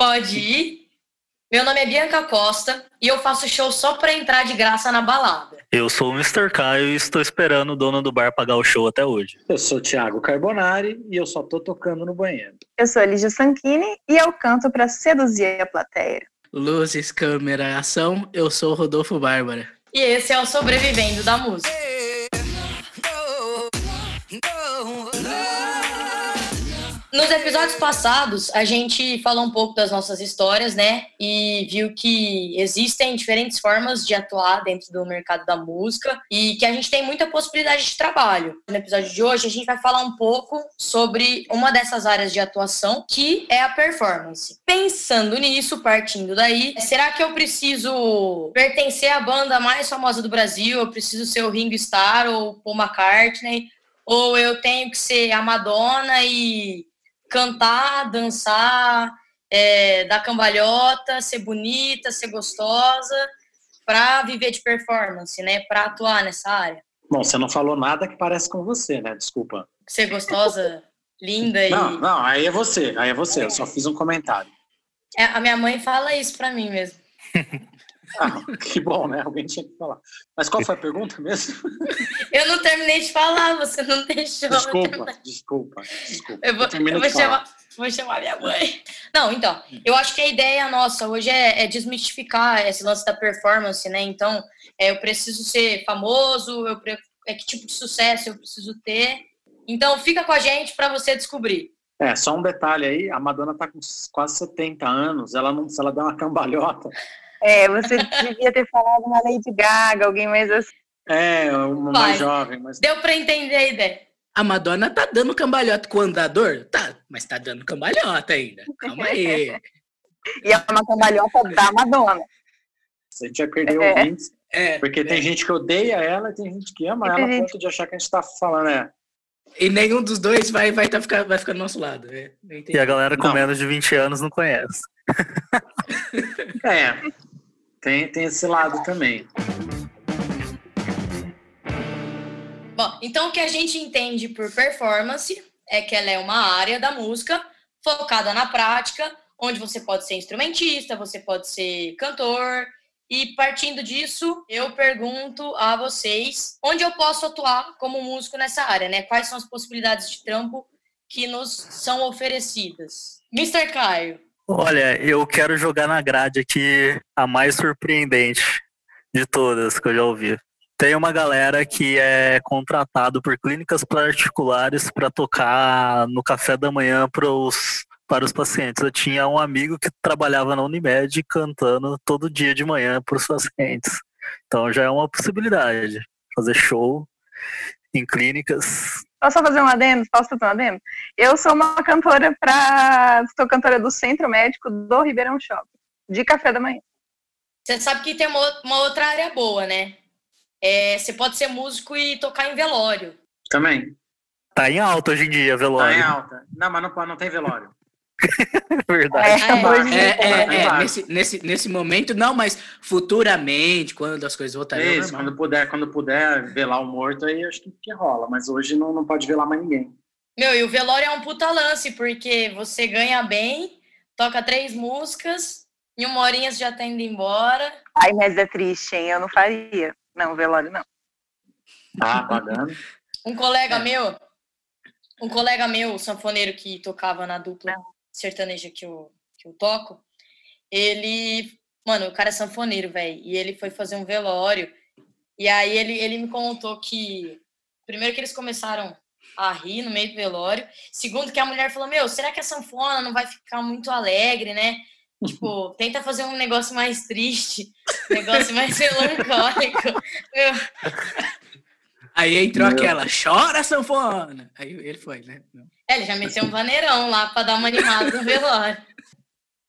Pode ir. Meu nome é Bianca Costa e eu faço show só pra entrar de graça na balada. Eu sou o Mr. Caio e estou esperando o dono do bar pagar o show até hoje. Eu sou o Thiago Carbonari e eu só tô tocando no banheiro. Eu sou a Lígia Sanchini e eu canto pra seduzir a plateia. Luzes, câmera, ação, eu sou o Rodolfo Bárbara. E esse é o Sobrevivendo da Música. Nos episódios passados, a gente falou um pouco das nossas histórias, né? E viu que existem diferentes formas de atuar dentro do mercado da música e que a gente tem muita possibilidade de trabalho. No episódio de hoje, a gente vai falar um pouco sobre uma dessas áreas de atuação, que é a performance. Pensando nisso, partindo daí, será que eu preciso pertencer à banda mais famosa do Brasil? Eu preciso ser o Ringo Starr ou Paul McCartney? Ou eu tenho que ser a Madonna e cantar, dançar, é, dar cambalhota, ser bonita, ser gostosa, para viver de performance, né? Para atuar nessa área. Bom, você não falou nada que parece com você, né? Desculpa. Ser gostosa, linda e. Não, não, aí é você, aí é você. Eu só fiz um comentário. É, a minha mãe fala isso para mim mesmo. Ah, que bom, né? Alguém tinha que falar. Mas qual foi a pergunta mesmo? Eu não terminei de falar, você não deixou. Desculpa, desculpa, desculpa. Eu vou, eu termino vou chamar, vou chamar minha mãe. Não, então, eu acho que a ideia nossa hoje é, é desmistificar esse lance da performance, né? Então, é, eu preciso ser famoso, eu pre- é que tipo de sucesso eu preciso ter. Então, fica com a gente para você descobrir. É, só um detalhe aí, a Madonna tá com quase 70 anos, ela não, se ela der uma cambalhota, É, você devia ter falado uma Lady Gaga, alguém mais assim. é, uma mais jovem, mas Deu para entender a ideia. A Madonna tá dando cambalhota com o andador? Tá, mas tá dando cambalhota ainda. Calma aí. E é uma cambalhota da Madonna. a gente vai perder É. ouvintes, É, porque tem gente que odeia ela e tem gente que ama E ela a gente- ponto de achar que a gente tá falando, é, E nenhum dos dois vai, vai, tá ficar, vai ficar do nosso lado. É, entendi. E a galera com Não. menos de 20 anos não conhece. é, tem, tem esse lado também. Bom, então o que a gente entende por performance é que ela é uma área da música focada na prática, onde você pode ser instrumentista, você pode ser cantor. E partindo disso, eu pergunto a vocês onde eu posso atuar como músico nessa área, né? Quais são as possibilidades de trampo que nos são oferecidas? Mr. Caio, Olha, eu quero jogar na grade aqui a mais surpreendente de todas que eu já ouvi. Tem uma galera que é contratado por clínicas particulares para tocar no café da manhã pros, para os pacientes. Eu tinha um amigo que trabalhava na Unimed cantando todo dia de manhã para os pacientes. Então já é uma possibilidade. Fazer show em clínicas. Posso só fazer um adendo? Posso fazer um adendo? Eu sou uma cantora para. Sou cantora do Centro Médico do Ribeirão Shopping, de café da manhã. você sabe que tem uma, uma outra área boa, né? É, você pode ser músico e tocar em velório. Também, Tá em alta hoje em dia, tá em velório. alta. Não, mas não, não tem velório. Verdade. É, É, É, é, né? é, nesse, nesse, nesse momento não, mas futuramente, quando as coisas voltarem ao Isso, quando puder, quando puder velar o morto, aí acho que, que rola. Mas hoje não, não pode velar mais ninguém. Meu, e o velório é um puta lance, porque você ganha bem, toca três músicas, em uma horinha você já tá indo embora. Ai, mas é triste, hein? Eu não faria. Não, velório não. Tá pagando. Um colega É. meu, um colega meu, sanfoneiro que tocava na dupla sertaneja que eu, que eu toco, ele, mano, o cara é sanfoneiro, velho, e ele foi fazer um velório, e aí ele, ele me contou que, primeiro que eles começaram a rir no meio do velório, segundo que a mulher falou, meu, será que a sanfona não vai ficar muito alegre, né? Tipo, tenta fazer um negócio mais triste, um negócio mais melancólico. Meu, Aí entrou Meu. aquela, chora sanfona! Aí ele foi, né? É, ele já meteu um vaneirão lá pra dar uma animada no velório.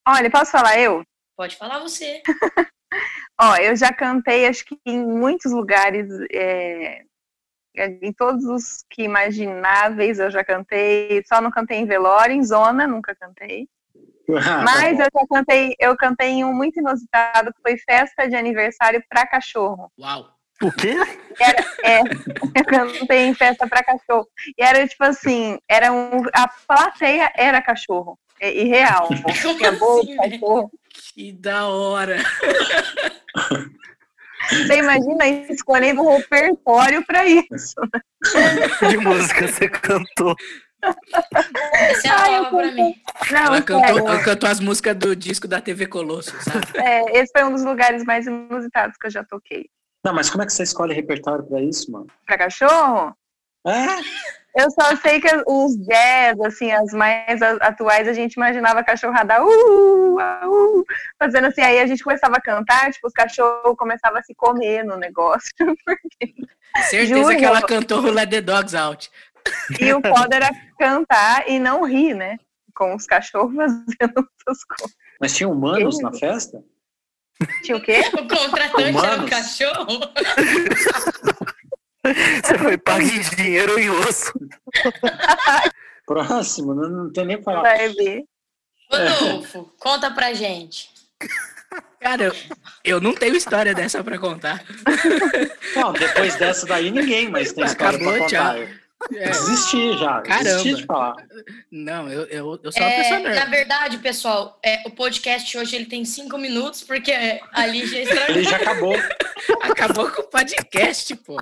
Olha, posso falar eu? Pode falar você. Ó, eu já cantei, acho que em muitos lugares, é, em todos os que imagináveis eu já cantei. Só não cantei em velório, em zona, nunca cantei. Mas eu já cantei, eu cantei em um muito inusitado, que foi festa de aniversário para cachorro. Uau! O quê? É, eu cantei em festa para cachorro. E era tipo assim, era um, a plateia era cachorro. É irreal. Tinha bolo, assim, cachorro. Que da hora. Você imagina escolhendo um repertório para isso. De música você cantou. Essa é a Ai, eu pra mim. Não, Ela cantou, cantou as músicas do disco da TV Colosso, sabe? É, esse foi um dos lugares mais inusitados que eu já toquei. Não, mas como é que você escolhe repertório pra isso, mano? Pra cachorro? É? Eu só sei que os jazz, assim, as mais atuais, a gente imaginava a cachorrada uh, uh, fazendo assim, aí a gente começava a cantar, tipo, os cachorros começavam a se comer no negócio. Certeza Juro. que ela cantou o Let the Dogs Out. E o foda era cantar e não rir, né? Com os cachorros fazendo essas coisas. Mas tinha humanos na festa? Tinha o quê? O contratante era um Humanos. cachorro. Você foi pago em dinheiro ou em osso. Próximo, não, não tem nem falar. Vai ver. Rodolfo, conta pra gente. Cara, eu, eu não tenho história dessa pra contar. Não, depois dessa daí ninguém mais tem história Acabou, pra contar. tchau. É, Desisti já, Caramba. desisti de falar. não, eu, eu, eu sou uma É, pessoa na nerd. verdade, pessoal, é, o podcast hoje ele tem cinco minutos, porque a Lígia estragou. Ele já acabou. Acabou com o podcast, pô.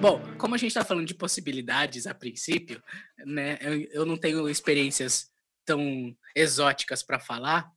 Bom, como a gente está falando de possibilidades a princípio, né? Eu, eu não tenho experiências tão exóticas para falar,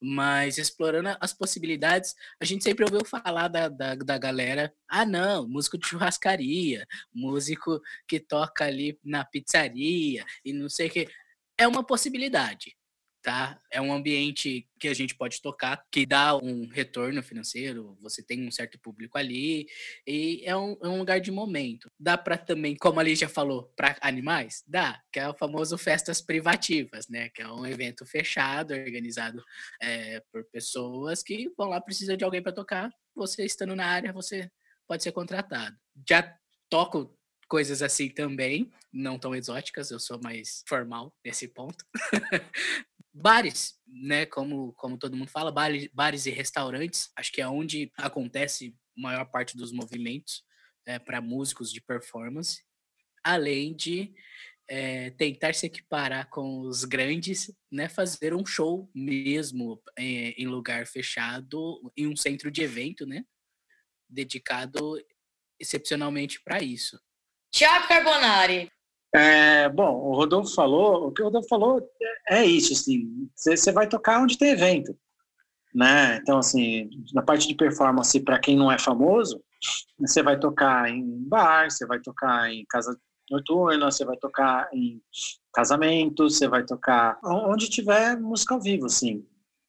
mas explorando as possibilidades, a gente sempre ouviu falar da, da, da galera. Ah, não, músico de churrascaria, músico que toca ali na pizzaria e não sei o que. É uma possibilidade tá? É um ambiente que a gente pode tocar, que dá um retorno financeiro, você tem um certo público ali, e é um, é um lugar de momento. Dá para também, como ali já falou, para animais? Dá, que é o famoso festas privativas, né? Que é um evento fechado, organizado é, por pessoas que vão lá, precisa de alguém para tocar, você estando na área, você pode ser contratado. Já toco coisas assim também, não tão exóticas, eu sou mais formal nesse ponto. bares, né? Como, como todo mundo fala, bares, bares e restaurantes, acho que é onde acontece a maior parte dos movimentos para músicos de performance, além de é, tentar se equiparar com os grandes, né? Fazer um show mesmo é, em lugar fechado, em um centro de evento, né? Dedicado excepcionalmente para isso. Tiago Carbonari. É, bom, o Rodolfo falou, o que o Rodolfo falou é isso, assim, você vai tocar onde tem evento, né? Então, assim, na parte de performance, para quem não é famoso, você vai tocar em bar, você vai tocar em casa noturna, você vai tocar em casamento, você vai tocar onde tiver música ao vivo, assim,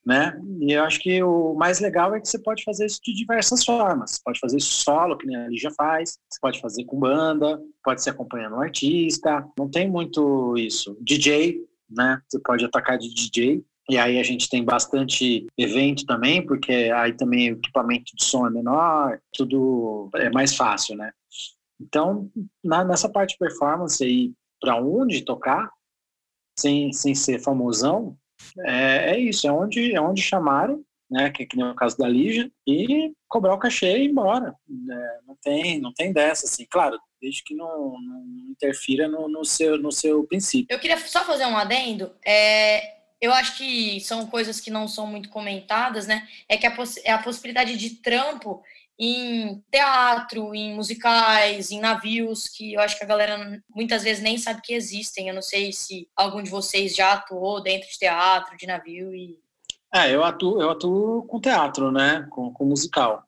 né? E eu acho que o mais legal é que você pode fazer isso de diversas formas. Você pode fazer isso solo, que nem a Lígia faz, você pode fazer com banda, pode ser acompanhando um artista, não tem muito isso. DJ, né? Você pode atacar de DJ. E aí a gente tem bastante evento também, porque aí também o equipamento de som é menor, tudo é mais fácil, né? Então, na, nessa parte de performance aí, para onde tocar, sem, sem ser famosão, é, é isso, é onde, é onde chamarem, né, que, que nem o caso da Lígia, e cobrar o cachê e ir embora. É, não, tem, não tem dessa, assim, claro, desde que não, não interfira no, no, seu, no seu princípio. Eu queria só fazer um adendo. É, eu acho que são coisas que não são muito comentadas, né? É que a, poss é a possibilidade de trampo em teatro, em musicais, em navios, que eu acho que a galera muitas vezes nem sabe que existem. Eu não sei se algum de vocês já atuou dentro de teatro, de navio e. É, eu atuo, eu atuo com teatro, né? Com, com musical,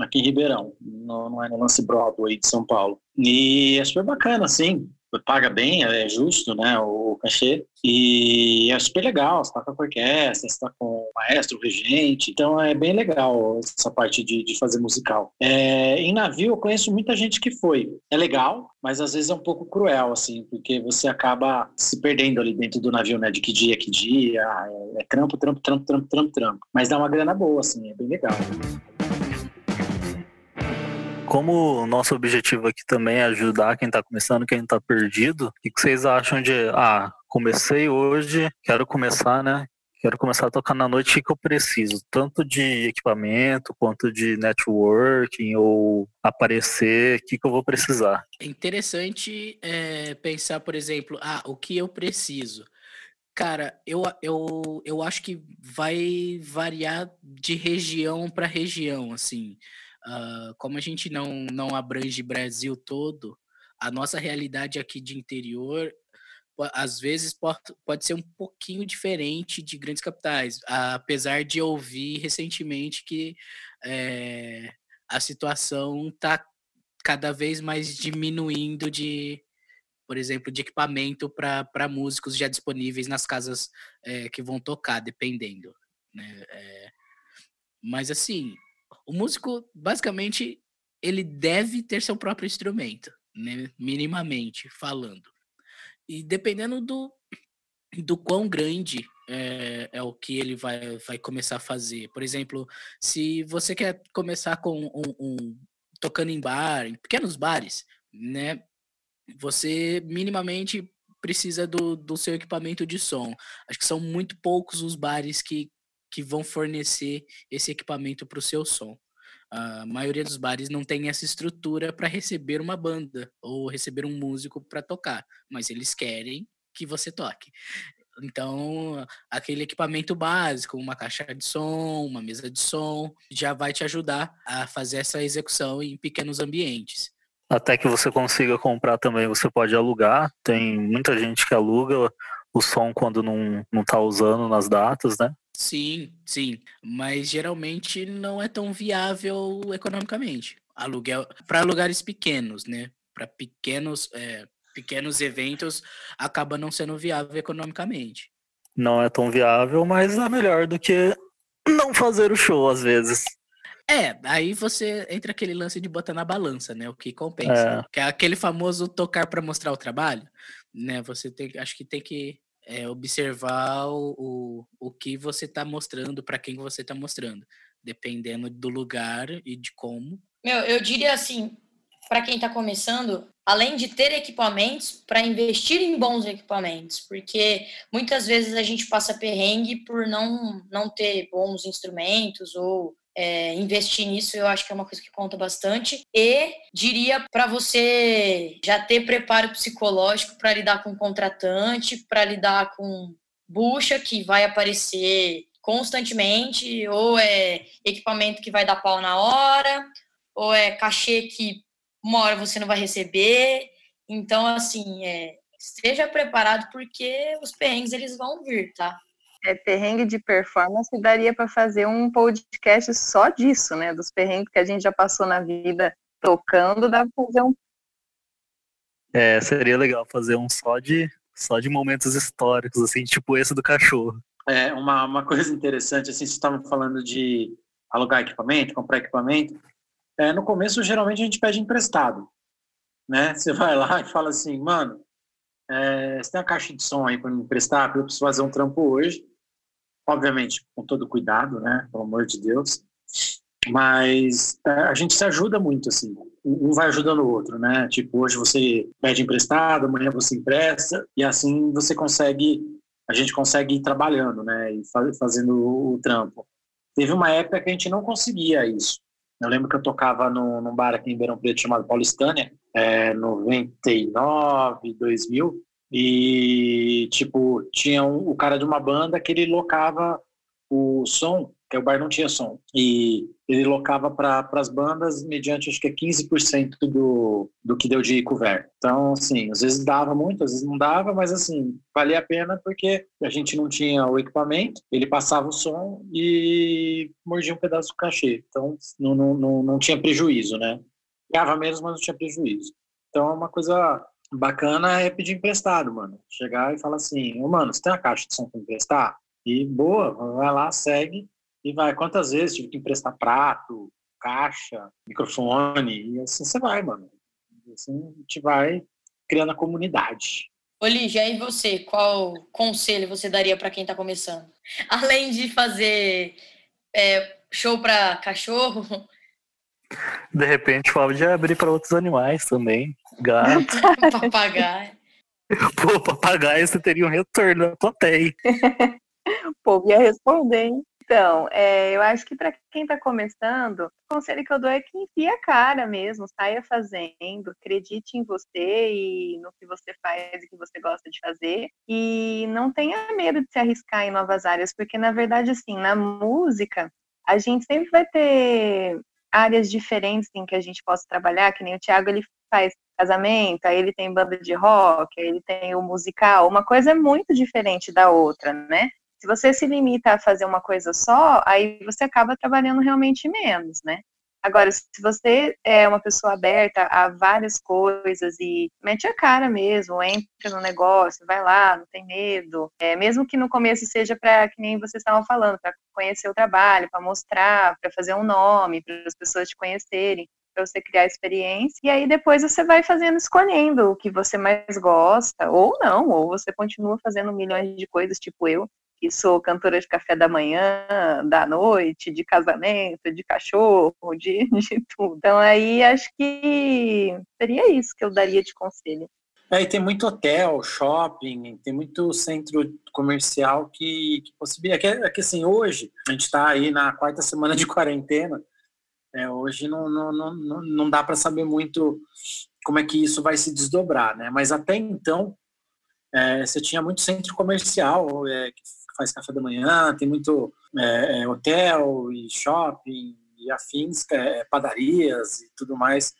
aqui em Ribeirão, não é no Lance Broadway de São Paulo. E é super bacana, assim, paga bem, é justo, né, o cachê, e é super legal, você toca com orquestra, você tá com maestro, regente, então é bem legal essa parte de, de fazer musical. É, em navio eu conheço muita gente que foi, é legal, mas às vezes é um pouco cruel, assim, porque você acaba se perdendo ali dentro do navio, né, de que dia, que dia, é, é trampo, trampo, trampo, trampo, trampo, trampo, mas dá uma grana boa, assim, é bem legal. Como o nosso objetivo aqui também é ajudar quem está começando, quem está perdido, o que vocês acham de, ah, comecei hoje, quero começar, né? quero começar a tocar na noite, que eu preciso? Tanto de equipamento, quanto de networking, ou aparecer, o que, que eu vou precisar? É interessante é, pensar, por exemplo, ah, o que eu preciso? Cara, eu, eu, eu acho que vai variar de região para região, assim. Uh, como a gente não, não abrange Brasil todo, a nossa realidade aqui de interior, às vezes pode, pode ser um pouquinho diferente de grandes capitais, apesar de ouvir recentemente que é, a situação está cada vez mais diminuindo de, por exemplo, de equipamento para músicos já disponíveis nas casas é, que vão tocar, dependendo. Né? É, mas assim, o músico, basicamente, ele deve ter seu próprio instrumento, né? minimamente falando. E dependendo do, do quão grande é, é, o que ele vai, vai começar a fazer. Por exemplo, se você quer começar com um, um tocando em bar, em pequenos bares, né? você minimamente precisa do, do seu equipamento de som. Acho que são muito poucos os bares que, que vão fornecer esse equipamento para o seu som. A maioria dos bares não tem essa estrutura para receber uma banda ou receber um músico para tocar, mas eles querem que você toque. Então, aquele equipamento básico, uma caixa de som, uma mesa de som, já vai te ajudar a fazer essa execução em pequenos ambientes. Até que você consiga comprar também, você pode alugar. Tem muita gente que aluga o som quando não, não tá usando nas datas, né? Sim, sim. Mas geralmente não é tão viável economicamente. Aluguel para lugares pequenos, né? Para pequenos, é, pequenos eventos acaba não sendo viável economicamente. Não é tão viável, mas é melhor do que não fazer o show às vezes. É, aí você entra aquele lance de botar na balança, né? O que compensa. É. Que é aquele famoso tocar para mostrar o trabalho, né? Você tem, acho que tem que é, observar o, o, o que você está mostrando, para quem você está mostrando, dependendo do lugar e de como. Meu, eu diria assim, para quem está começando, além de ter equipamentos, para investir em bons equipamentos, porque muitas vezes a gente passa perrengue por não, não ter bons instrumentos ou é, investir nisso, eu acho que é uma coisa que conta bastante. E diria para você já ter preparo psicológico para lidar com contratante, para lidar com bucha que vai aparecer constantemente, ou é equipamento que vai dar pau na hora, ou é cachê que uma hora você não vai receber. Então, assim, é, esteja preparado porque os perrengues eles vão vir, tá? É, perrengue de performance daria para fazer um podcast só disso, né? Dos perrengues que a gente já passou na vida tocando, dá para fazer um. É, seria legal fazer um só de só de momentos históricos, assim, tipo esse do cachorro. É, uma, uma coisa interessante, assim, vocês estavam falando de alugar equipamento, comprar equipamento. É, no começo, geralmente, a gente pede emprestado, né? Você vai lá e fala assim, mano, é, você tem uma caixa de som aí para me emprestar? Eu preciso fazer um trampo hoje. Obviamente, com todo cuidado, né? Pelo amor de Deus. Mas é, a gente se ajuda muito, assim. Um vai ajudando o outro, né? Tipo, hoje você pede emprestado, amanhã você empresta, e assim você consegue, a gente consegue ir trabalhando, né? E fazendo o trampo. Teve uma época que a gente não conseguia isso. Eu lembro que eu tocava no, num bar aqui em Beirão Preto chamado Paulistânia, é, 99, 2000, e, tipo, tinha um, o cara de uma banda que ele locava o som, o bar não tinha som, e ele locava para as bandas mediante, acho que é 15% do, do que deu de cover. Então, assim, às vezes dava muito, às vezes não dava, mas, assim, valia a pena porque a gente não tinha o equipamento, ele passava o som e mordia um pedaço do cachê. Então, não, não, não, não tinha prejuízo, né? Ganhava menos, mas não tinha prejuízo. Então, é uma coisa bacana é pedir emprestado, mano. Chegar e falar assim, oh, mano, você tem uma caixa de som para emprestar? E boa, vai lá, segue e vai. Quantas vezes tive que emprestar prato, caixa, microfone, e assim você vai, mano. E assim a gente vai criando a comunidade. Olívia, e você? Qual conselho você daria para quem está começando? Além de fazer é, show para cachorro, de repente pode abrir para outros animais também. Gato. papagaio. Pô, papagaio você teria um retorno da plateia. o povo ia responder, hein? Então, é, eu acho que para quem está começando, o conselho que eu dou é que enfia a cara mesmo, saia fazendo, acredite em você e no que você faz e que você gosta de fazer. E não tenha medo de se arriscar em novas áreas, porque na verdade, assim, na música, a gente sempre vai ter áreas diferentes em que a gente possa trabalhar, que nem o Thiago ele faz casamento, aí ele tem banda de rock, aí ele tem o musical, uma coisa é muito diferente da outra, né? Se você se limita a fazer uma coisa só, aí você acaba trabalhando realmente menos, né? Agora, se você é uma pessoa aberta a várias coisas e mete a cara mesmo, entra no negócio, vai lá, não tem medo, é, mesmo que no começo seja para, que nem vocês estavam falando, para conhecer o trabalho, para mostrar, para fazer um nome, para as pessoas te conhecerem, para você criar experiência, e aí depois você vai fazendo, escolhendo o que você mais gosta, ou não, ou você continua fazendo milhões de coisas, tipo eu, que sou cantora de café da manhã, da noite, de casamento, de cachorro, de, de tudo. Então aí acho que seria isso que eu daria de conselho. É, e tem muito hotel, shopping, tem muito centro comercial que, que possibilita. É que, é que assim, hoje, a gente está aí na quarta semana de quarentena, é, hoje não, não, não, não dá para saber muito como é que isso vai se desdobrar, né? Mas até então, é, você tinha muito centro comercial é, que faz café da manhã, tem muito é, é, hotel e shopping e afins, é, padarias e tudo mais,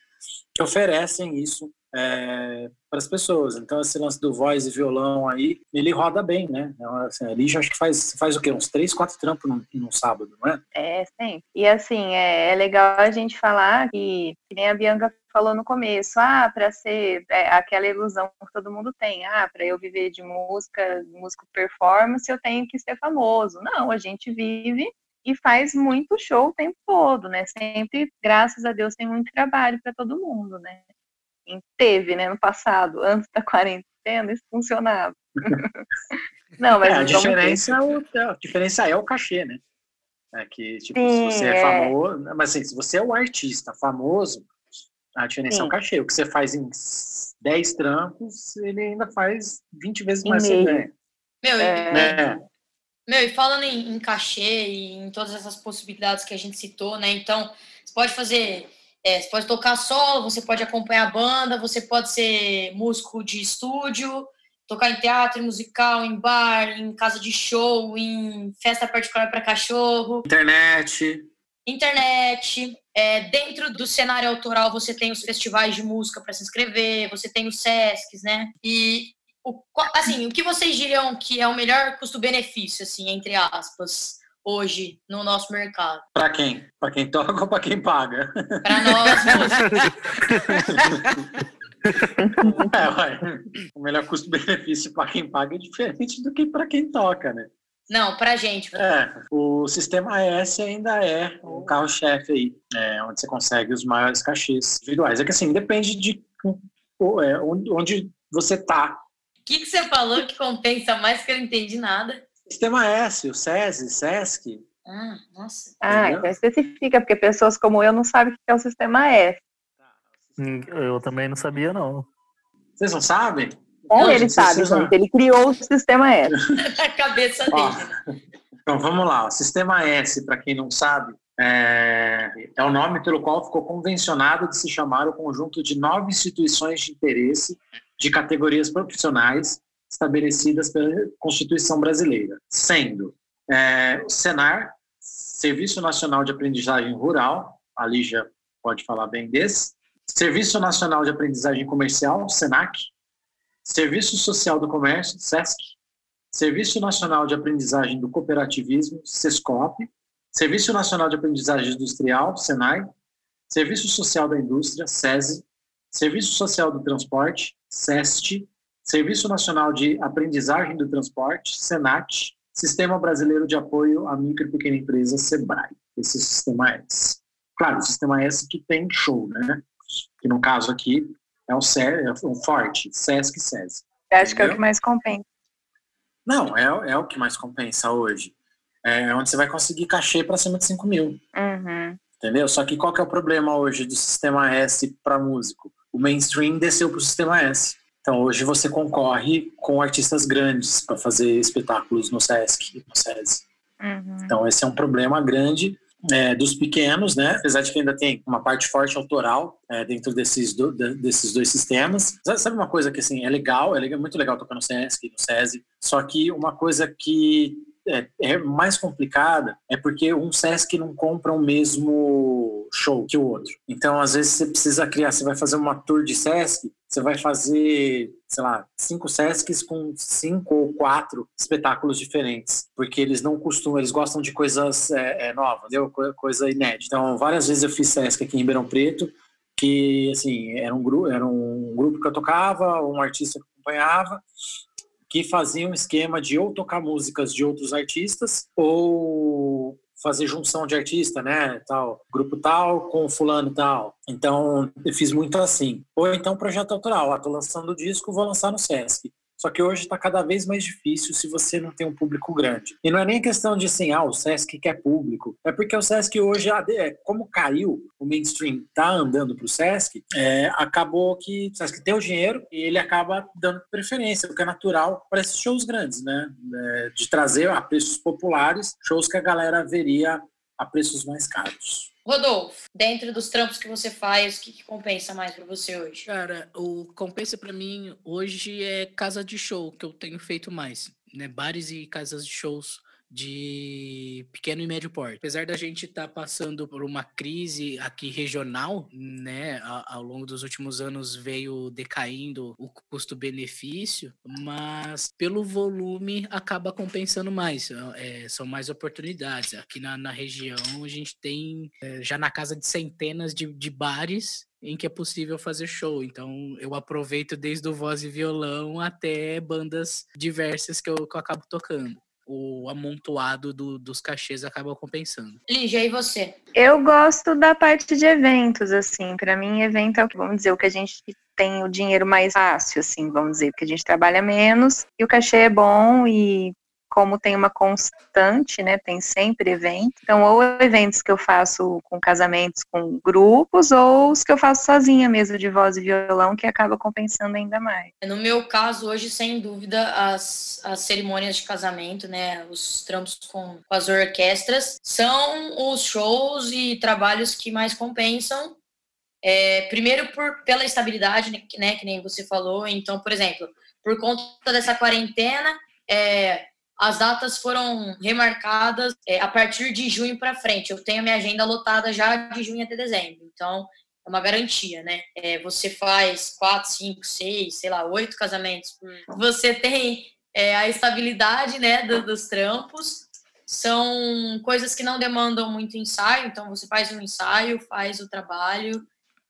que oferecem isso é, para as pessoas. Então, esse lance do voz e violão aí, ele roda bem, né? Então, assim, ali já acho que faz, faz o quê? Uns três, quatro trampos num, num sábado, não é? É, sim. E assim, é, é legal a gente falar que, que nem a Bianca falou no começo, ah, para ser é, aquela ilusão que todo mundo tem, ah, para eu viver de música, música performance, eu tenho que ser famoso. Não, a gente vive e faz muito show o tempo todo, né? Sempre, graças a Deus, tem muito trabalho para todo mundo, né? Teve, né, no passado, antes da quarentena, isso funcionava. Não, mas é, a diferença, é o, a diferença é o cachê, né? É que, tipo, Sim, se você é, é, famoso, mas assim, se você é o artista famoso, a diferença Sim. é o cachê. O que você faz em 10 trampos, ele ainda faz 20 vezes mais você ganha. Meu, é... Né? Meu, e falando em, em, cachê e em todas essas possibilidades que a gente citou, né? Então, você pode fazer é, você pode tocar solo, você pode acompanhar a banda, você pode ser músico de estúdio, tocar em teatro, musical, em bar, em casa de show, em festa particular para cachorro. Internet. Internet. É, dentro do cenário autoral, você tem os festivais de música para se inscrever, você tem os SESCs, né? E, o, assim, o que vocês diriam que é o melhor custo-benefício, assim, entre aspas? Hoje no nosso mercado? Para quem? Para quem toca ou para quem paga? Para nós, é, ué, o melhor custo-benefício para quem paga é diferente do que para quem toca, né? Não, para gente. É, o sistema S ainda é o carro-chefe aí, é, onde você consegue os maiores cachês individuais. É que assim, depende de é, onde você tá. O que, que você falou que compensa mais que eu não entendi nada? Sistema S, o SESI, SESC. Ah, nossa. Ah, então especifica, porque pessoas como eu não sabem o que é o sistema S. Hum, eu também não sabia, não. Vocês não sabem? Como não, ele sabe, gente? Ele criou o sistema S. A cabeça dele. então vamos lá. O sistema S, para quem não sabe, é, é o nome pelo qual ficou convencionado de se chamar o conjunto de nove instituições de interesse de categorias profissionais estabelecidas pela Constituição Brasileira, sendo é, o Senar, Serviço Nacional de Aprendizagem Rural, a Lígia pode falar bem desse, Serviço Nacional de Aprendizagem Comercial, SENAC, Serviço Social do Comércio, SESC, Serviço Nacional de Aprendizagem do Cooperativismo, SESCOP, Serviço Nacional de Aprendizagem Industrial, SENAI, Serviço Social da Indústria, SESI, Serviço Social do Transporte, SEST, Serviço Nacional de Aprendizagem do Transporte, SENAT, Sistema Brasileiro de Apoio à Micro e Pequena Empresa, SEBRAE. Esse sistema S. Claro, o sistema S que tem show, né? Que no caso aqui é o, C, é o Forte, SESC e SESI. Acho que é o que mais compensa. Não, é, é o que mais compensa hoje. É onde você vai conseguir cachê para cima de 5 mil. Uhum. Entendeu? Só que qual que é o problema hoje do sistema S para músico? O mainstream desceu para o sistema S Então hoje você concorre com artistas grandes para fazer espetáculos no Sesc, no SESI. Uhum. Então esse é um problema grande é, dos pequenos, né? Apesar de que ainda tem uma parte forte autoral é, dentro desses, do, desses dois sistemas. Sabe uma coisa que assim é legal, é legal, muito legal tocar no Sesc, no SESI, só que uma coisa que é, é, mais complicada é porque um Sesc não compra o mesmo show que o outro. Então, às vezes, você precisa criar, você vai fazer uma tour de Sesc, você vai fazer, sei lá, cinco Sescs com cinco ou quatro espetáculos diferentes, porque eles não costumam, eles gostam de coisas é, é, novas, entendeu? coisa inédita. Então, várias vezes eu fiz Sesc aqui em Ribeirão Preto, que, assim, era um, grupo, era um grupo que eu tocava, um artista que acompanhava, que faziam um esquema de ou tocar músicas de outros artistas ou fazer junção de artista, né, tal, grupo tal com fulano tal. Então, eu fiz muito assim. Ou então projeto autoral, ah, tô lançando o disco, vou lançar no Sesc. Só que hoje está cada vez mais difícil se você não tem um público grande. E não é nem questão de assim, ah, o Sesc quer público. É porque o Sesc hoje, é, como caiu, o mainstream tá andando para o Sesc, é, acabou que o Sesc tem o dinheiro e ele acaba dando preferência, o que é natural para esses shows grandes, né? É, de trazer a preços populares, shows que a galera veria a preços mais caros. Rodolfo, dentro dos trampos que você faz, o que, que compensa mais para você hoje? Cara, o compensa para mim hoje é casa de show que eu tenho feito mais, né? Bares e casas de shows de pequeno e médio porte. Apesar da gente estar tá passando por uma crise aqui regional, né, ao longo dos últimos anos veio decaindo o custo-benefício, mas pelo volume acaba compensando mais, é, são mais oportunidades. Aqui na, na região a gente tem é, já na casa de centenas de, de bares em que é possível fazer show. Então eu aproveito desde o voz e violão até bandas diversas que eu, que eu acabo tocando o amontoado do, dos cachês acaba compensando. Lígia, e você? Eu gosto da parte de eventos, assim. Para mim, evento é o que, vamos dizer, o que a gente tem o dinheiro mais fácil, assim, vamos dizer, porque a gente trabalha menos e o cachê é bom e como tem uma constante, né, tem sempre evento. Então, ou eventos que eu faço com casamentos com grupos, ou os que eu faço sozinha mesmo, de voz e violão, que acaba compensando ainda mais. No meu caso, hoje, sem dúvida, as, as cerimônias de casamento, né, os trampos com, com as orquestras, são os shows e trabalhos que mais compensam. É, primeiro, por, pela estabilidade, né, que nem você falou. Então, por exemplo, por conta dessa quarentena, é, as datas foram remarcadas é, a partir de junho para frente. Eu tenho a minha agenda lotada já de junho até dezembro. Então, é uma garantia, né? É, você faz quatro, cinco, seis, sei lá, oito casamentos. Você tem é, a estabilidade, né, do, dos trampos. São coisas que não demandam muito ensaio. Então, você faz um ensaio, faz o trabalho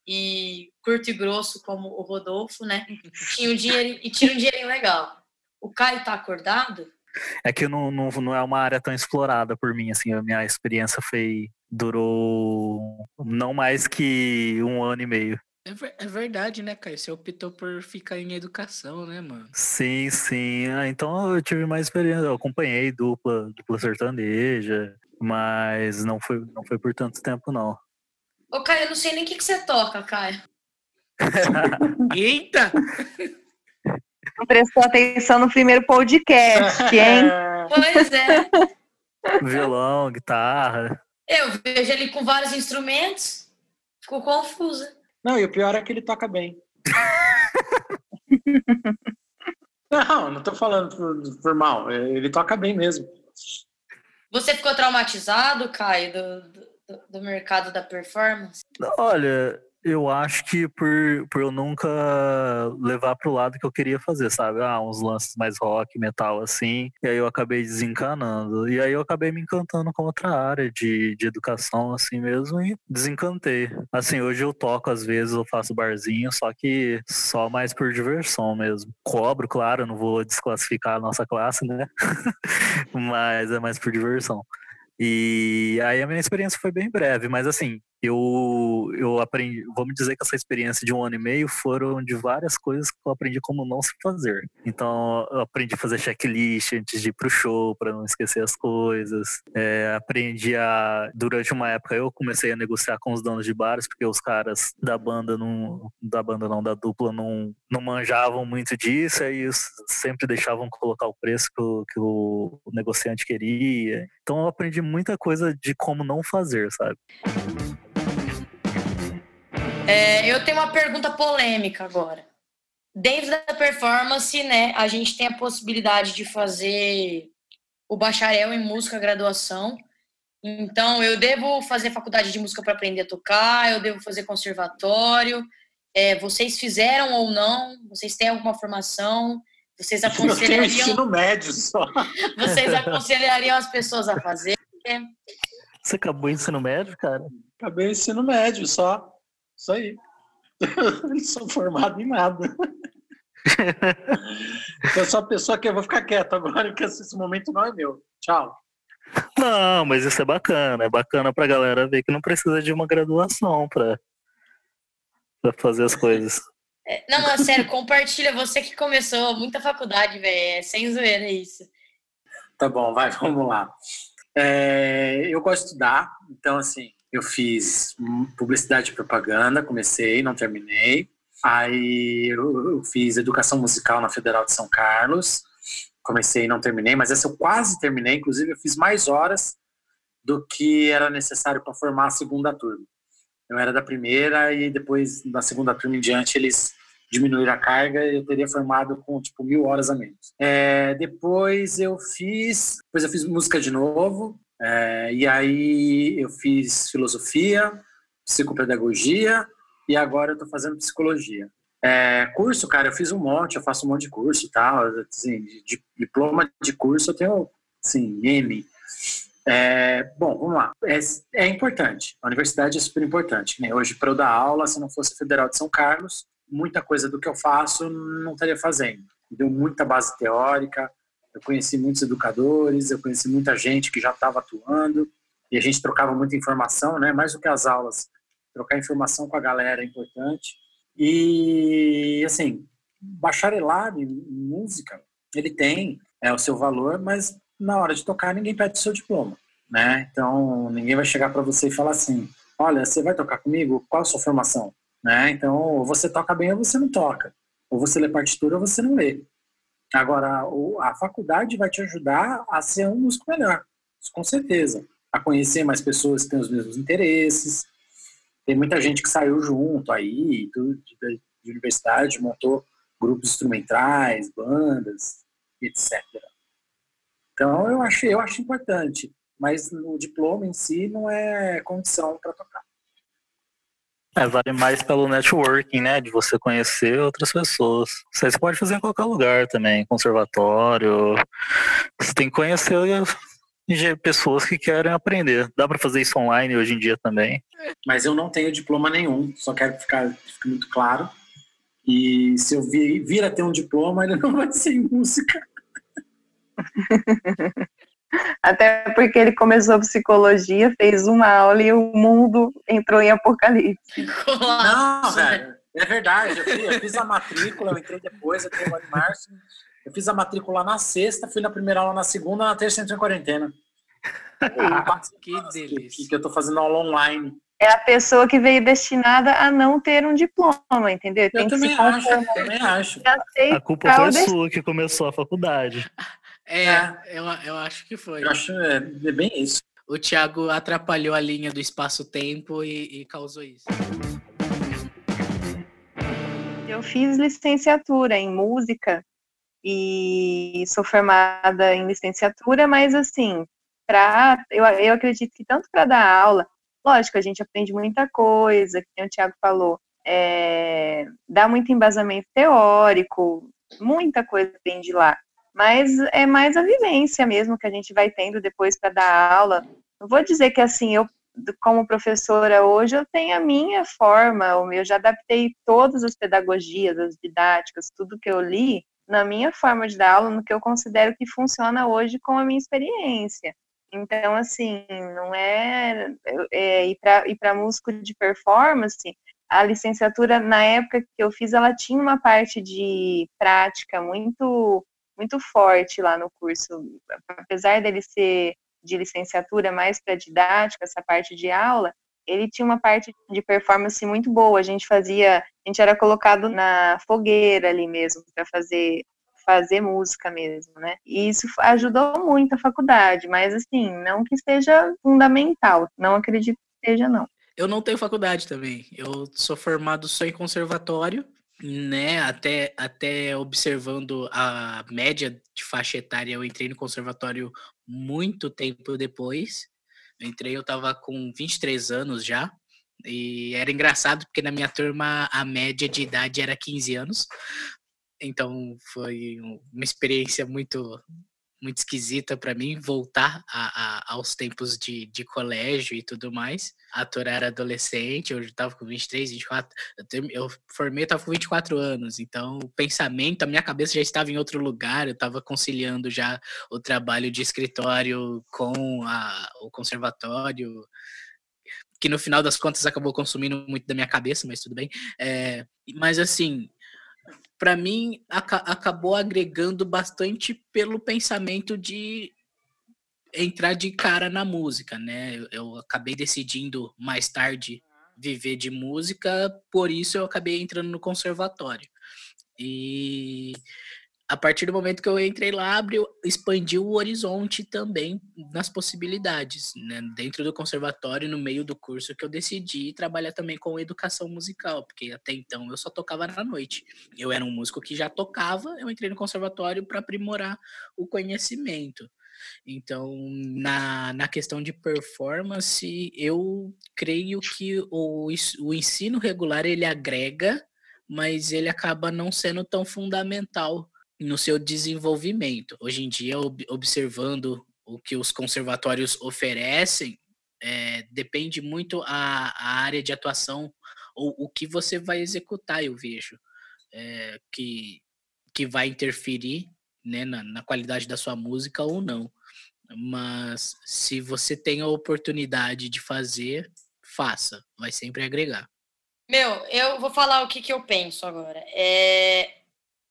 e curto e grosso, como o Rodolfo, né? Tinha um dinheiro, e tira um dinheirinho legal. O Caio tá acordado? É que não, não, não é uma área tão explorada por mim, assim, a minha experiência foi durou não mais que um ano e meio. É, é verdade, né, Caio? Você optou por ficar em educação, né, mano? Sim, sim. Ah, então eu tive mais experiência. Eu acompanhei dupla, dupla sertaneja, mas não foi, não foi por tanto tempo, não. Ô, Caio, eu não sei nem o que, que você toca, Caio. Eita! Não prestou atenção no primeiro podcast, hein? Pois é. Violão, guitarra. Eu vejo ele com vários instrumentos, fico confusa. Não, e o pior é que ele toca bem. não, não tô falando por, por, mal. Ele toca bem mesmo. Você ficou traumatizado, Caio, do, do, do mercado da performance? Olha, eu acho que por, por eu nunca levar pro lado que eu queria fazer, sabe? Ah, uns lances mais rock, metal, assim. E aí eu acabei desencanando. E aí eu acabei me encantando com outra área de, de educação, assim mesmo, e desencantei. Assim, hoje eu toco, às vezes eu faço barzinho, só que só mais por diversão mesmo. Cobro, claro, não vou desclassificar a nossa classe, né? Mas é mais por diversão. E aí a minha experiência foi bem breve, mas assim, eu, eu aprendi, vamos dizer que essa experiência de um ano e meio foram de várias coisas que eu aprendi como não se fazer. Então, eu aprendi a fazer checklist antes de ir pro show, para não esquecer as coisas. É, aprendi a, durante uma época, eu comecei a negociar com os donos de bares, porque os caras da banda não, da banda não, da dupla não, não manjavam muito disso, aí sempre deixavam colocar o preço que o, que o negociante queria. Então, eu aprendi muita coisa de como não fazer, sabe? É, eu tenho uma pergunta polêmica agora. Dentro da performance, né, a gente tem a possibilidade de fazer o bacharel em música graduação. Então, eu devo fazer faculdade de música para aprender a tocar, eu devo fazer conservatório. É, vocês fizeram ou não? Vocês têm alguma formação? Vocês aconselhariam? Eu ensino médio só. Vocês aconselhariam as pessoas a fazer? Você acabou o ensino médio, cara? Acabei o ensino médio só. Isso aí. não sou formado em nada. eu sou a pessoa que eu vou ficar quieto agora, que esse momento não é meu. Tchau. Não, mas isso é bacana. É bacana pra galera ver que não precisa de uma graduação pra, pra fazer as coisas. É, não, é sério, compartilha. Você que começou muita faculdade, velho. É sem zoeira isso. Tá bom, vai, vamos lá. É, eu gosto de estudar, então, assim, eu fiz publicidade e propaganda, comecei, não terminei. Aí eu fiz educação musical na Federal de São Carlos, comecei e não terminei, mas essa eu quase terminei, inclusive eu fiz mais horas do que era necessário para formar a segunda turma. Eu era da primeira e depois, da segunda turma em diante, eles diminuíram a carga e eu teria formado com, tipo, mil horas a menos. É, depois eu fiz, depois eu fiz música de novo, é, e aí eu fiz filosofia, psicopedagogia e agora eu estou fazendo psicologia. É, curso, cara, eu fiz um monte, eu faço um monte de curso e tal. Assim, de, de, diploma de curso eu tenho, assim, M. É, bom, vamos lá. É, é, importante. A universidade é super importante. Né? Hoje, para eu dar aula, se não fosse a Federal de São Carlos, muita coisa do que eu faço não estaria fazendo. Deu muita base teórica, eu conheci muitos educadores, eu conheci muita gente que já estava atuando e a gente trocava muita informação, né? Mais do que as aulas, trocar informação com a galera é importante. E assim, bacharelado em música, ele tem é o seu valor, mas na hora de tocar ninguém pede o seu diploma, né? Então ninguém vai chegar para você e falar assim: olha, você vai tocar comigo? Qual a sua formação? Né? Então, ou você toca bem ou você não toca. Ou você lê partitura ou você não lê. Agora, a faculdade vai te ajudar a ser um músico melhor, com certeza. A conhecer mais pessoas que têm os mesmos interesses. Tem muita gente que saiu junto aí, de, de universidade, montou grupos instrumentais, bandas, etc. Então, eu acho, eu acho importante, mas o diploma em si não é condição para tocar. É, vale mais pelo networking, né? De você conhecer outras pessoas. Isso aí você pode fazer em qualquer lugar também, conservatório. Você tem que conhecer pessoas que querem aprender. Dá para fazer isso online hoje em dia também. Mas eu não tenho diploma nenhum, só quero ficar fique muito claro. E se eu vir, vir a ter um diploma, ele não vai ser em música. Até porque ele começou psicologia, fez uma aula e o mundo entrou em apocalipse. Não, velho, é verdade. Eu, fui, eu, fiz a matrícula, eu entrei depois, eu tenho em março. Eu fiz a matrícula na sexta, fui na primeira aula na segunda, na terça entrei em quarentena. Ah, que delícia. Que, que eu tô fazendo aula online. É a pessoa que veio destinada a não ter um diploma, entendeu? Eu Tem também acho, eu também acho. A culpa foi sua que começou a faculdade. É, é, Eu, eu acho que foi. Eu acho é, é bem isso. O Thiago atrapalhou a linha do espaço-tempo e, e causou isso. Eu fiz licenciatura em música e sou formada em licenciatura, mas assim, pra, eu, eu acredito que tanto para dar aula, lógico, a gente aprende muita coisa, que o Thiago falou, é, dá muito embasamento teórico, muita coisa tem de lá mas é mais a vivência mesmo que a gente vai tendo depois para dar aula. Não vou dizer que assim, eu como professora hoje, eu tenho a minha forma, eu já adaptei todas as pedagogias, as didáticas, tudo que eu li, na minha forma de dar aula, no que eu considero que funciona hoje com a minha experiência. Então, assim, não é, é ir para músico de performance, a licenciatura, na época que eu fiz, ela tinha uma parte de prática muito, muito forte lá no curso. Apesar dele ser de licenciatura mais para didática, essa parte de aula, ele tinha uma parte de performance muito boa. A gente fazia, a gente era colocado na fogueira ali mesmo para fazer fazer música mesmo, né? E isso ajudou muito a faculdade, mas assim, não que seja fundamental, não acredito que seja não. Eu não tenho faculdade também. Eu sou formado só em conservatório, né? Até, até observando a média de faixa etária, eu entrei no conservatório muito tempo depois. Eu entrei, eu tava com 23 anos já. E era engraçado porque na minha turma a média de idade era 15 anos. Então foi uma experiência muito muito esquisita para mim voltar a, a, aos tempos de, de colégio e tudo mais. A Tora era adolescente, eu estava com 23, 24. Eu, eu formei, eu estava com 24 anos, então o pensamento, a minha cabeça já estava em outro lugar, eu estava conciliando já o trabalho de escritório com a, o conservatório, que no final das contas acabou consumindo muito da minha cabeça, mas tudo bem. É, mas assim, para mim, acabou agregando bastante pelo pensamento de entrar de cara na música, né? Eu, eu, acabei decidindo mais tarde viver de música, por isso eu acabei entrando no conservatório. E a partir do momento que eu entrei lá, abriu, expandiu o horizonte também nas possibilidades. Né? Dentro do conservatório, no meio do curso, que eu decidi trabalhar também com educação musical, porque até então eu só tocava na noite. Eu era um músico que já tocava, eu entrei no conservatório para aprimorar o conhecimento. Então, na, na questão de performance, eu creio que o, o ensino regular ele agrega, mas ele acaba não sendo tão fundamental no seu desenvolvimento. Hoje em dia, observando o que os conservatórios oferecem, é, depende muito a, a, área de atuação ou o que você vai executar, eu vejo, é, que, que vai interferir né, na, na qualidade da sua música ou não. Mas se você tem a oportunidade de fazer, faça, vai sempre agregar. Meu, eu vou falar o que, que eu penso agora. É,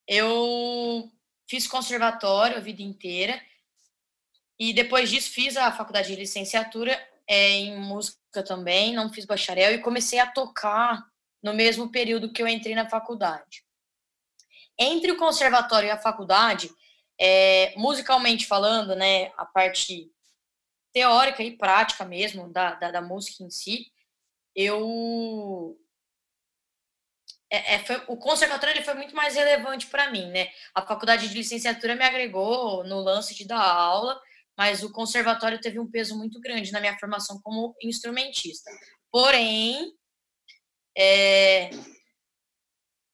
eu fiz conservatório a vida inteira e depois disso fiz a faculdade de licenciatura é, em música também, não fiz bacharel e comecei a tocar no mesmo período que eu entrei na faculdade. Entre o conservatório e a faculdade, é, musicalmente falando, né, a parte teórica e prática mesmo da, da, da música em si, eu é, é, foi, o conservatório ele foi muito mais relevante para mim, né? A faculdade de licenciatura me agregou no lance de dar aula, mas o conservatório teve um peso muito grande na minha formação como instrumentista. Porém, é,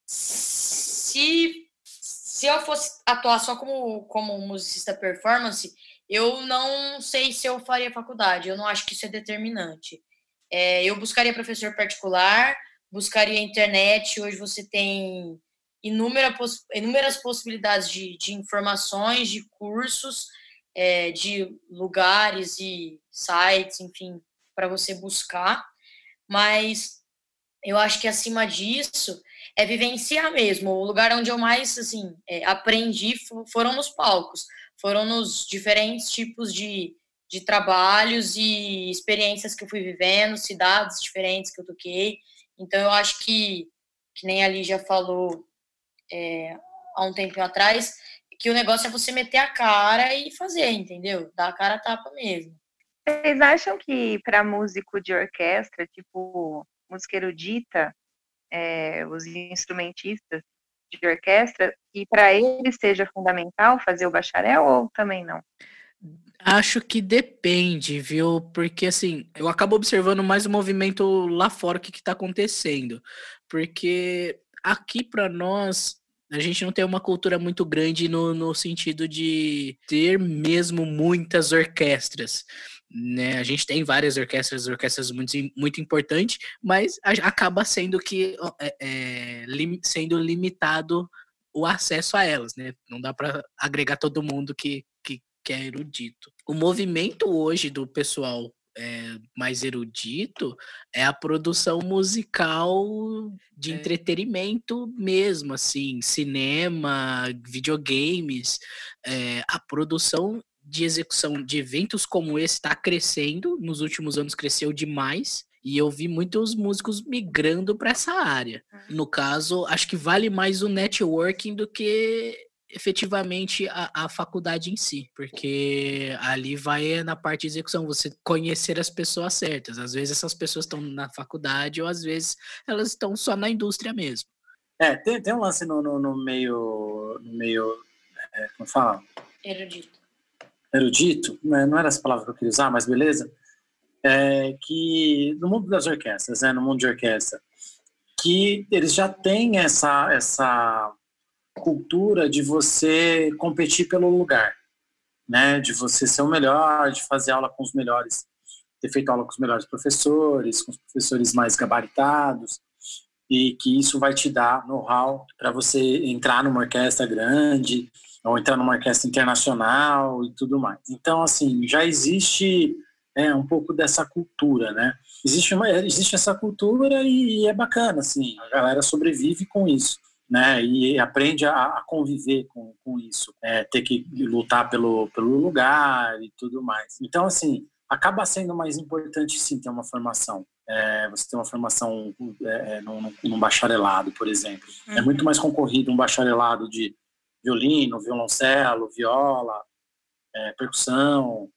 se, se eu fosse atuar só como, como musicista performance, eu não sei se eu faria faculdade. Eu não acho que isso é determinante. É, eu buscaria professor particular buscaria a internet. Hoje você tem inúmeras, inúmeras possibilidades de, de informações, de cursos, é, de lugares e sites, enfim, para você buscar. Mas eu acho que acima disso é vivenciar mesmo. O lugar onde eu mais assim é, aprendi foram nos palcos, foram nos diferentes tipos de, de trabalhos e experiências que eu fui vivendo, cidades diferentes que eu toquei. Então, eu acho que, que nem ali já falou é, há um tempo atrás, que o negócio é você meter a cara e fazer, entendeu? Dar a cara a tapa mesmo. Vocês acham que para músico de orquestra, tipo música erudita, é, os instrumentistas de orquestra, que para eles seja fundamental fazer o bacharel ou também não? Acho que depende, viu? Porque assim, eu acabo observando mais o movimento lá fora, o que, está acontecendo. Porque aqui para nós, a gente não tem uma cultura muito grande no, no sentido de ter mesmo muitas orquestras. Né? A gente tem várias orquestras, orquestras muito, muito importantes, mas acaba sendo que é, é, lim, sendo limitado o acesso a elas, né? Não dá para agregar todo mundo que, que que é erudito. O movimento hoje do pessoal é, mais erudito é a produção musical de é. entretenimento mesmo, assim, cinema, videogames, é, a produção de execução de eventos como esse está crescendo, nos últimos anos cresceu demais. E eu vi muitos músicos migrando para essa área. Uhum. No caso, acho que vale mais o networking do que efetivamente a, a, faculdade em si, porque ali vai na parte de execução, você conhecer as pessoas certas. Às vezes essas pessoas estão na faculdade ou às vezes elas estão só na indústria mesmo. É, tem, tem um lance no, no, no meio, no meio, é, como fala? Erudito. Erudito, né? não era essa palavra que eu queria usar, mas beleza. É, que no mundo das orquestras, né, no mundo de orquestra, que eles já têm essa, essa cultura de você competir pelo lugar, né? De você ser o melhor, de fazer aula com os melhores, ter feito aula com os melhores professores, com os professores mais gabaritados, e que isso vai te dar know-how para você entrar numa orquestra grande ou entrar numa orquestra internacional e tudo mais. Então, assim, já existe é, um pouco dessa cultura, né? Existe, uma, existe essa cultura e, e é bacana, assim, a galera sobrevive com isso né, e aprende a, a conviver com, com isso, é, ter que lutar pelo, pelo lugar e tudo mais. Então, assim, acaba sendo mais importante sim ter uma formação. É, você ter uma formação é, é num, num, bacharelado, por exemplo. É uhum. É muito mais concorrido um bacharelado de violino, violoncelo, viola, é, percussão,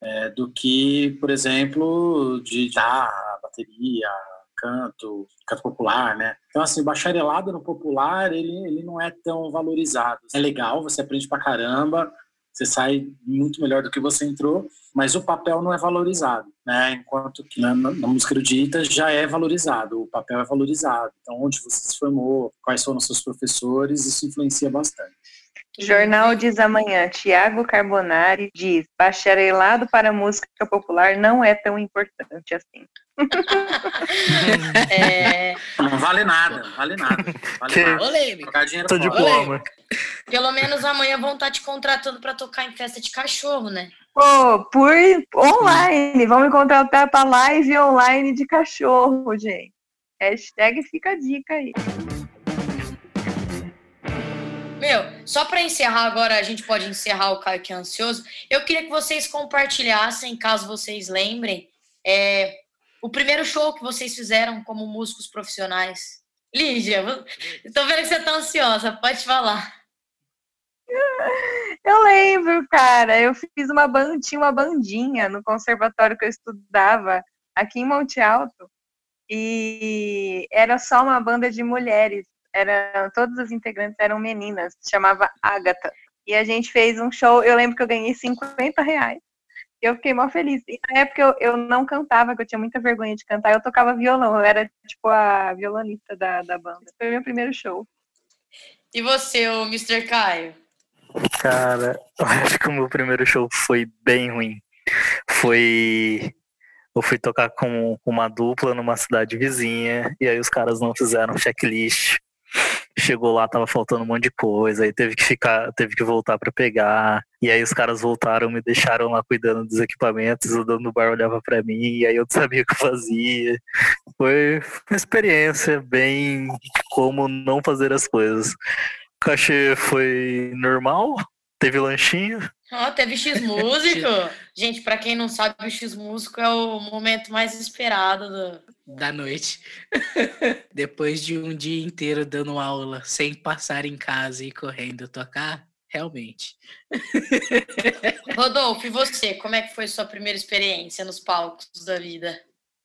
é, do que, por exemplo, de guitarra, bateria, canto, canto popular, né? Então, assim, o bacharelado no popular, ele, ele não é tão valorizado. É legal, você aprende pra caramba, você sai muito melhor do que você entrou, mas o papel não é valorizado, né? Enquanto que na, na música erudita já é valorizado, o papel é valorizado. Então, onde você se formou, quais foram os seus professores, isso influencia bastante. Jornal diz amanhã, Tiago Carbonari diz, bacharelado para música popular não é tão importante assim. é... Não vale nada, não vale nada. Vale que... nada. Tô diploma. Pelo menos amanhã vão estar te contratando para tocar em festa de cachorro, né? Pô, por online. Vão me contratar para live online de cachorro, gente. Hashtag fica a dica aí. Meu, só para encerrar agora, a gente pode encerrar o Caio que é ansioso. Eu queria que vocês compartilhassem, caso vocês lembrem, é, o primeiro show que vocês fizeram como músicos profissionais. Lígia, estou vendo que você está ansiosa, pode falar. Eu lembro, cara, eu fiz uma bandinha, uma bandinha no conservatório que eu estudava aqui em Monte Alto e era só uma banda de mulheres era, todas as integrantes eram meninas, chamava Agatha. E a gente fez um show, eu lembro que eu ganhei 50 reais. Eu fiquei mó feliz. E na época eu, eu não cantava, que eu tinha muita vergonha de cantar, eu tocava violão, eu era tipo a violonista da, da banda. Foi o meu primeiro show. E você, o Mr. Caio? Cara, eu acho que o meu primeiro show foi bem ruim. Foi. Eu fui tocar com uma dupla numa cidade vizinha, e aí os caras não fizeram checklist chegou lá, tava faltando um monte de coisa, aí teve que ficar, teve que voltar para pegar. E aí os caras voltaram, me deixaram lá cuidando dos equipamentos, o dono do bar olhava para mim, e aí eu não sabia o que fazia. Foi uma experiência bem como não fazer as coisas. O cachê foi normal, teve lanchinho. Oh, teve X músico. Gente, para quem não sabe, o X músico é o momento mais esperado do, da noite. Depois de um dia inteiro dando aula, sem passar em casa e correndo tocar, realmente. Rodolfo, e você? Como é que foi sua primeira experiência nos palcos da vida?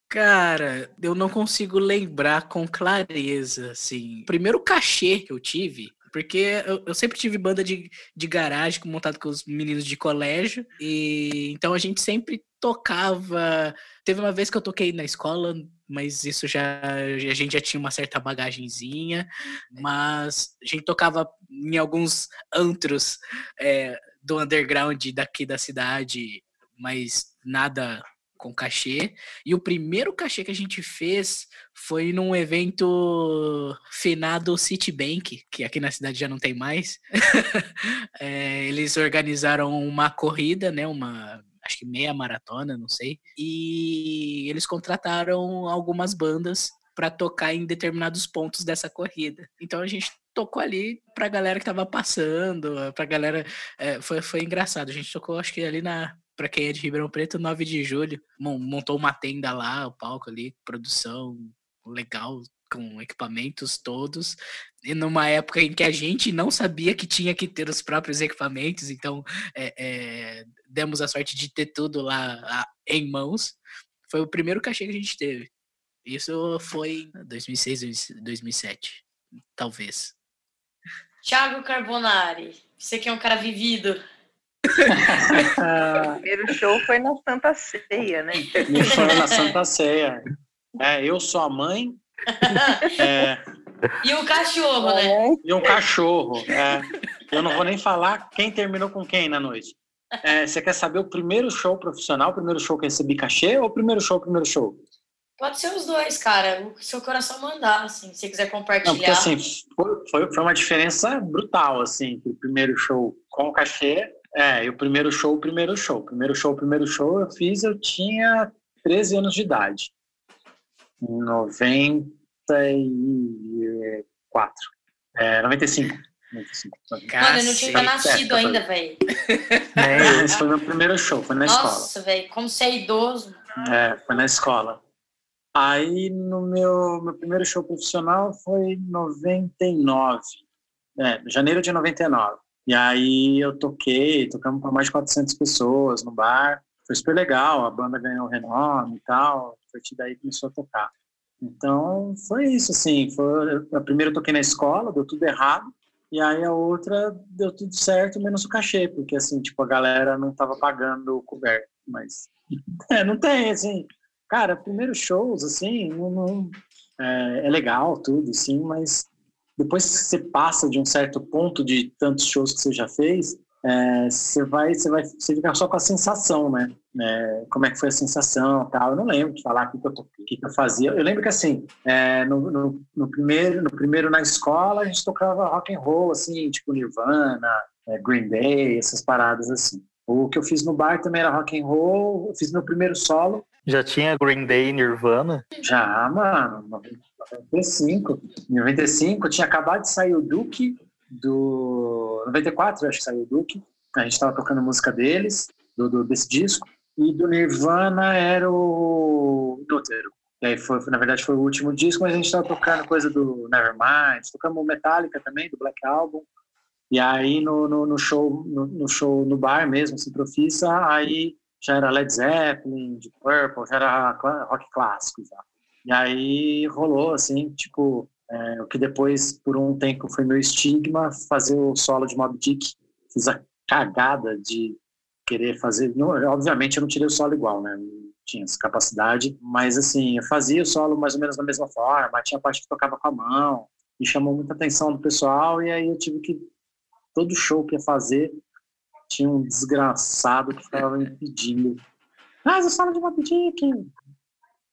Cara, eu não consigo lembrar com clareza, assim. O primeiro cachê que eu tive porque eu, eu, sempre tive banda de, de garagem montado com os meninos de colégio. E então a gente sempre tocava. Teve uma vez que eu toquei na escola, mas isso já a gente já tinha uma certa bagagenzinha. Mas a gente tocava em alguns antros é, do underground daqui da cidade, mas nada com cachê. E o primeiro cachê que a gente fez foi num evento finado Citibank, que aqui na cidade já não tem mais. é, eles organizaram uma corrida, né? Uma acho que meia maratona, não sei. E eles contrataram algumas bandas para tocar em determinados pontos dessa corrida. Então a gente tocou ali pra galera que tava passando, pra galera. É, foi, foi engraçado. A gente tocou, acho que ali na. Pra quem é de Ribeirão Preto, 9 de julho. Montou uma tenda lá, o palco ali, produção legal, com equipamentos todos, e numa época em que a gente não sabia que tinha que ter os próprios equipamentos, então é, é, demos a sorte de ter tudo lá a, em mãos. Foi o primeiro cachê que a gente teve. Isso foi 2006, 2007, talvez. Thiago Carbonari, você que é um cara vivido. O primeiro show foi na Santa Ceia, né? Foi na Santa Ceia. É, eu sou a mãe. É, e um cachorro, né? E um cachorro. É. Eu não vou nem falar quem terminou com quem na noite. É, você quer saber o primeiro show profissional, o primeiro show que recebi cachê ou o primeiro show, o primeiro show? Pode ser os dois, cara. O seu coração mandar, assim, se você quiser compartilhar. Não, porque, assim, foi, foi, foi uma diferença brutal, assim, o primeiro show com cachê, é, e o primeiro show, o primeiro show. Primeiro show, o primeiro show eu fiz, eu tinha 13 anos de idade. Em 94. É, 95. 95. Mano, eu não tinha nascido é, ainda, velho. É, esse foi meu primeiro show, foi na Nossa, escola. Nossa, velho, como você é idoso. É, foi na escola. Aí no meu, meu primeiro show profissional foi em 99, é, janeiro de 99. E aí eu toquei, tocamos para mais de 400 pessoas no bar. Foi super legal, a banda ganhou renome e tal. A partir daí começou a tocar. Então foi isso, assim. Foi, a primeira eu toquei na escola, deu tudo errado. E aí a outra deu tudo certo, menos o cachê, porque assim, tipo, a galera não tava pagando o coberto. Mas é, não tem, assim, Cara, primeiros shows, assim, não, não é, é, legal tudo, sim, mas depois que você passa de um certo ponto de tantos shows que você já fez, é, você vai, você vai, você fica só com a sensação, né? É, como é que foi a sensação, tal. Eu não lembro de falar o que, que, eu, o que, que eu fazia. Eu lembro que assim, é, no, no, no, primeiro, no primeiro na escola a gente tocava rock and roll, assim, tipo Nirvana, é, Green Day, essas paradas assim. O que eu fiz no bar também era rock and roll. Eu fiz meu primeiro solo já tinha Green Day e Nirvana? Já, mano. 95. Em 95 tinha acabado de sair o Duke do 94, acho que saiu o Duke. A gente estava tocando música deles, do, do, desse disco. E do Nirvana era o Nútero. E aí foi, na verdade foi o último disco, mas a gente estava tocando coisa do Nevermind, tocamos Metallica também, do Black Album. E aí no, no, no show, no, no, show no bar mesmo, assim, profissa, aí já era Led Zeppelin, Deep Purple, já era rock clássico já. E aí rolou, assim, tipo, é, o que depois, por um tempo, foi meu estigma, fazer o solo de Mob Dick. Fiz a cagada de querer fazer. Não, obviamente, eu não tirei o solo igual, né? Não tinha essa capacidade, mas assim, eu fazia o solo mais ou menos da mesma forma, tinha parte que tocava com a mão, me chamou muita atenção do pessoal, e aí eu tive que. Todo show que ia fazer, tinha um desgraçado que ficava me pedindo. Ah, você fala de uma Dick.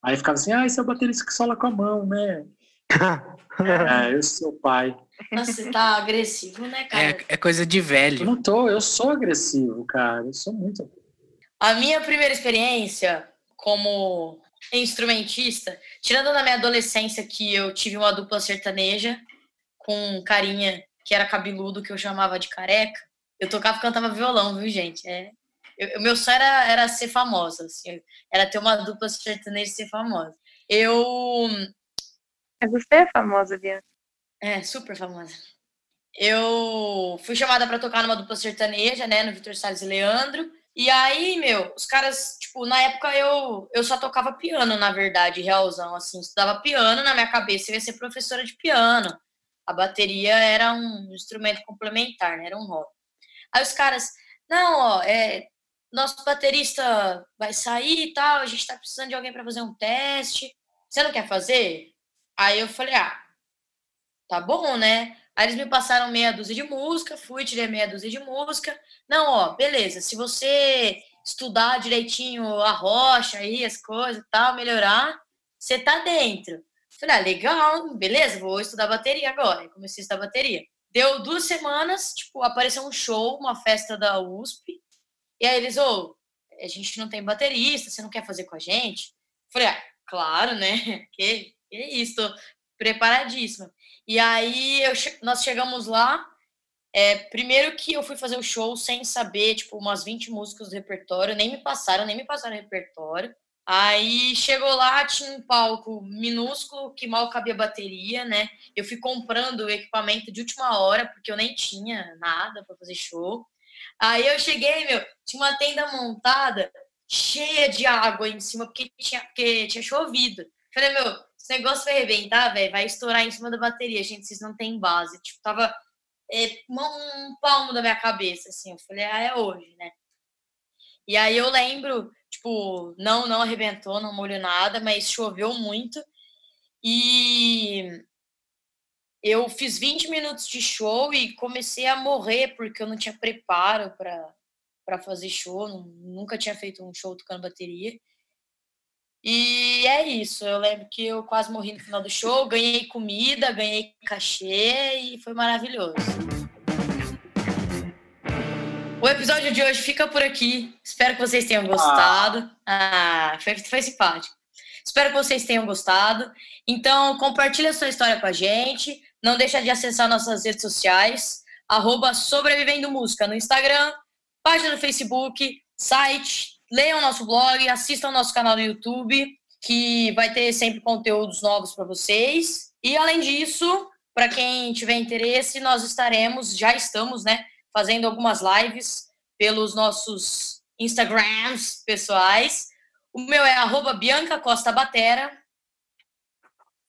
Aí ficava assim, ah, esse é o baterista que sola com a mão, né? é, eu sou pai. Nossa, você tá agressivo, né, cara? É, é, coisa de velho. Eu não tô, eu sou agressivo, cara. Eu sou muito A minha primeira experiência como instrumentista, tirando na minha adolescência que eu tive uma dupla sertaneja com um carinha que era cabeludo, que eu chamava de careca, eu tocava e cantava violão, viu, gente? É, o meu sonho era, era ser famosa, assim, era ter uma dupla sertaneja e ser famosa. Eu. Você é famosa, Bianca. É, super famosa. Eu fui chamada para tocar numa dupla sertaneja, né, no Vitor Salles e Leandro. E aí, meu, os caras, tipo, na época eu, eu só tocava piano, na verdade, realzão, assim, estudava piano, na minha cabeça eu ia ser professora de piano. A bateria era um instrumento complementar, né, era um hobby. Aí os caras, não, ó, é, nosso baterista vai sair e tal, a gente tá precisando de alguém para fazer um teste. Você não quer fazer? Aí eu falei, ah, tá bom, né? Aí eles me passaram meia dúzia de música, fui, tirei meia dúzia de música. Não, ó, beleza, se você estudar direitinho a rocha aí, as coisas e tal, melhorar, você tá dentro. Falei, ah, legal, beleza, vou estudar bateria agora. comecei a estudar bateria. Deu duas semanas, tipo, apareceu um show, uma festa da USP, e aí eles, ô, oh, a gente não tem baterista, você não quer fazer com a gente? Falei, ah, claro, né? Que, que isso, tô preparadíssima. E aí eu, nós chegamos lá, é, primeiro que eu fui fazer o show sem saber, tipo, umas 20 músicas do repertório, nem me passaram, nem me passaram o repertório. Aí chegou lá, tinha um palco minúsculo que mal cabia bateria, né? Eu fui comprando o equipamento de última hora, porque eu nem tinha nada para fazer show. Aí eu cheguei, meu, tinha uma tenda montada cheia de água em cima, porque tinha, porque tinha chovido. Falei, meu, esse negócio vai arrebentar, velho, vai estourar em cima da bateria. Gente, vocês não tem base. Tipo, tava é, um palmo da minha cabeça, assim. Eu falei, ah, é hoje, né? E aí eu lembro, tipo, não, não arrebentou, não molhou nada, mas choveu muito. E eu fiz 20 minutos de show e comecei a morrer porque eu não tinha preparo para fazer show, nunca tinha feito um show tocando bateria. E é isso, eu lembro que eu quase morri no final do show, ganhei comida, ganhei cachê e foi maravilhoso. O episódio de hoje fica por aqui. Espero que vocês tenham gostado. Ah, foi, foi simpático. Espero que vocês tenham gostado. Então, compartilha a sua história com a gente. Não deixa de acessar nossas redes sociais, arroba Sobrevivendo Música no Instagram, página no Facebook, site, leiam nosso blog, assistam nosso canal no YouTube, que vai ter sempre conteúdos novos para vocês. E além disso, para quem tiver interesse, nós estaremos, já estamos, né, fazendo algumas lives pelos nossos Instagrams pessoais. O meu é arroba Bianca Costa Batera.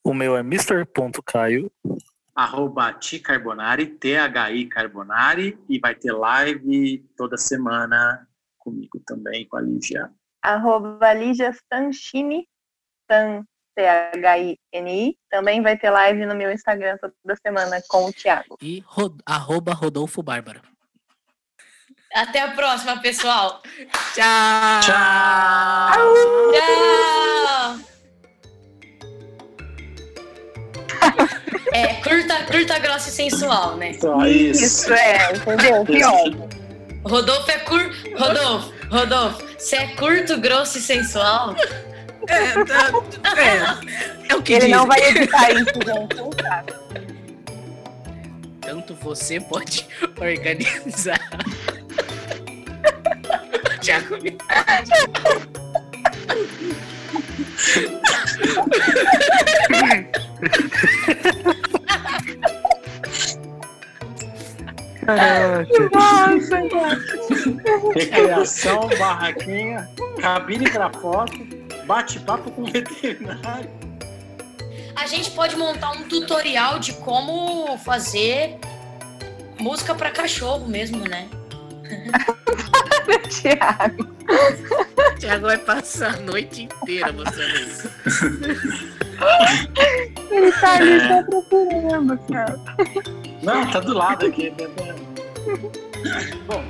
O meu é Mr.caio arroba Ti Carbonari, T-H-I Carbonari, e vai ter live toda semana comigo também, com a Lígia. Arroba Lígia Stanchini, Stan, T-H-I-N-I. Também vai ter live no meu Instagram toda semana com o Thiago. E ro arroba Rodolfo Bárbara. Até a próxima, pessoal. Tchau. Tchau. Tchau. É, curta, curta, grossa e sensual, né? Só isso. Isso é, entendeu? Pior. Rodolfo é cur... Rodolfo, Rodolfo, você é curto, grosso e sensual? É, tá, é, é o que Ele dizem. não vai editar isso, gente. Não sabe. Tanto você pode organizar. Tiago, Nossa, Recreação, barraquinha, cabine para foto, bate-papo com veterinário. A gente pode montar um tutorial de como fazer música para cachorro mesmo, né? Thiago. Thiago vai passar a noite inteira mostrando isso. Ele tá ali só procurando, cara. Não, tá do lado aqui. Bom,